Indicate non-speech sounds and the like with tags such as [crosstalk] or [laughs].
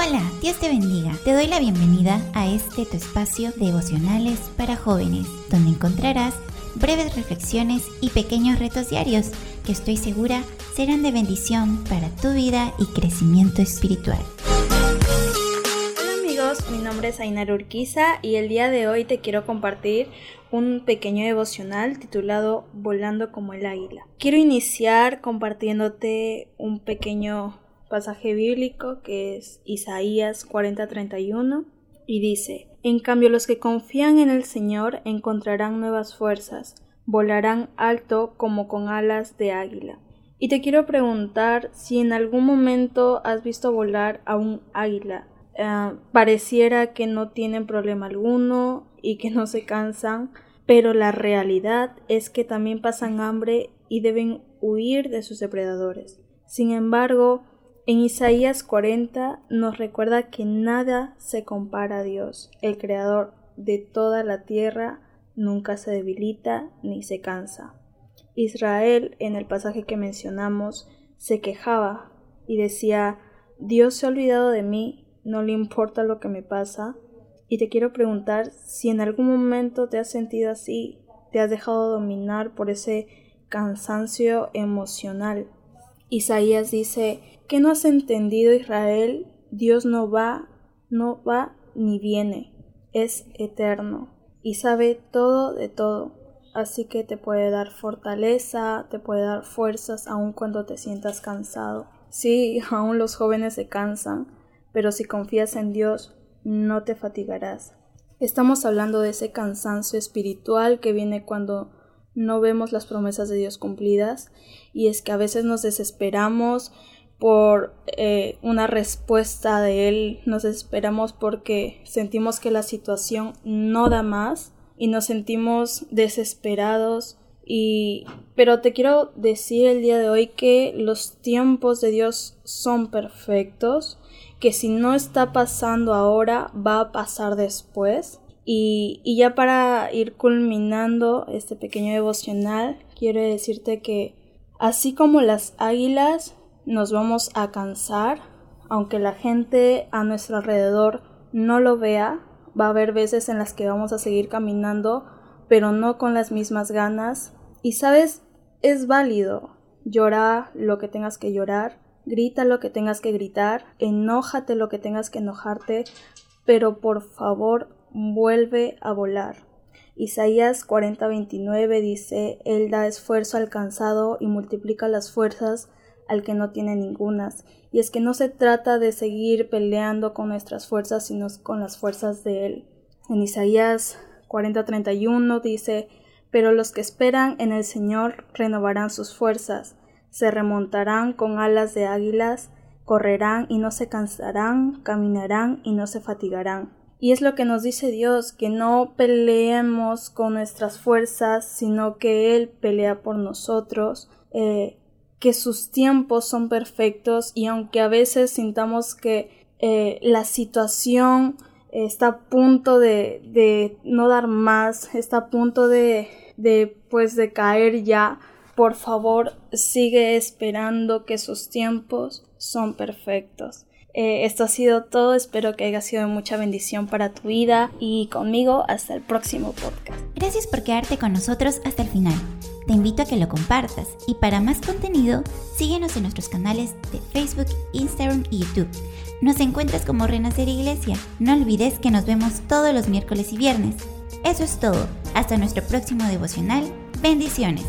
Hola, Dios te bendiga. Te doy la bienvenida a este tu espacio devocionales para jóvenes, donde encontrarás breves reflexiones y pequeños retos diarios que estoy segura serán de bendición para tu vida y crecimiento espiritual. Hola amigos, mi nombre es Ainar Urquiza y el día de hoy te quiero compartir un pequeño devocional titulado Volando como el águila. Quiero iniciar compartiéndote un pequeño pasaje bíblico que es Isaías 40:31 y dice, En cambio los que confían en el Señor encontrarán nuevas fuerzas, volarán alto como con alas de águila. Y te quiero preguntar si en algún momento has visto volar a un águila. Eh, pareciera que no tienen problema alguno y que no se cansan, pero la realidad es que también pasan hambre y deben huir de sus depredadores. Sin embargo, en Isaías 40 nos recuerda que nada se compara a Dios, el creador de toda la tierra, nunca se debilita ni se cansa. Israel, en el pasaje que mencionamos, se quejaba y decía, Dios se ha olvidado de mí, no le importa lo que me pasa. Y te quiero preguntar si en algún momento te has sentido así, te has dejado dominar por ese cansancio emocional. Isaías dice, ¿Qué no has entendido Israel? Dios no va, no va ni viene, es eterno y sabe todo de todo, así que te puede dar fortaleza, te puede dar fuerzas aun cuando te sientas cansado. Sí, [laughs] aún los jóvenes se cansan, pero si confías en Dios, no te fatigarás. Estamos hablando de ese cansancio espiritual que viene cuando no vemos las promesas de Dios cumplidas y es que a veces nos desesperamos por eh, una respuesta de él, nos esperamos porque sentimos que la situación no da más y nos sentimos desesperados y pero te quiero decir el día de hoy que los tiempos de Dios son perfectos, que si no está pasando ahora va a pasar después. Y, y ya para ir culminando este pequeño devocional quiero decirte que así como las águilas nos vamos a cansar, aunque la gente a nuestro alrededor no lo vea, va a haber veces en las que vamos a seguir caminando, pero no con las mismas ganas. Y sabes, es válido. Llora lo que tengas que llorar, grita lo que tengas que gritar, enójate lo que tengas que enojarte, pero por favor vuelve a volar. Isaías 40:29 dice, Él da esfuerzo al cansado y multiplica las fuerzas al que no tiene ningunas. Y es que no se trata de seguir peleando con nuestras fuerzas, sino con las fuerzas de Él. En Isaías 40:31 dice, Pero los que esperan en el Señor renovarán sus fuerzas, se remontarán con alas de águilas, correrán y no se cansarán, caminarán y no se fatigarán. Y es lo que nos dice Dios, que no peleemos con nuestras fuerzas, sino que Él pelea por nosotros, eh, que sus tiempos son perfectos y aunque a veces sintamos que eh, la situación está a punto de, de, no dar más, está a punto de, de pues de caer ya, por favor sigue esperando que sus tiempos son perfectos. Eh, esto ha sido todo, espero que haya sido mucha bendición para tu vida y conmigo hasta el próximo podcast. Gracias por quedarte con nosotros hasta el final. Te invito a que lo compartas y para más contenido síguenos en nuestros canales de Facebook, Instagram y YouTube. Nos encuentras como Renacer Iglesia. No olvides que nos vemos todos los miércoles y viernes. Eso es todo. Hasta nuestro próximo devocional. Bendiciones.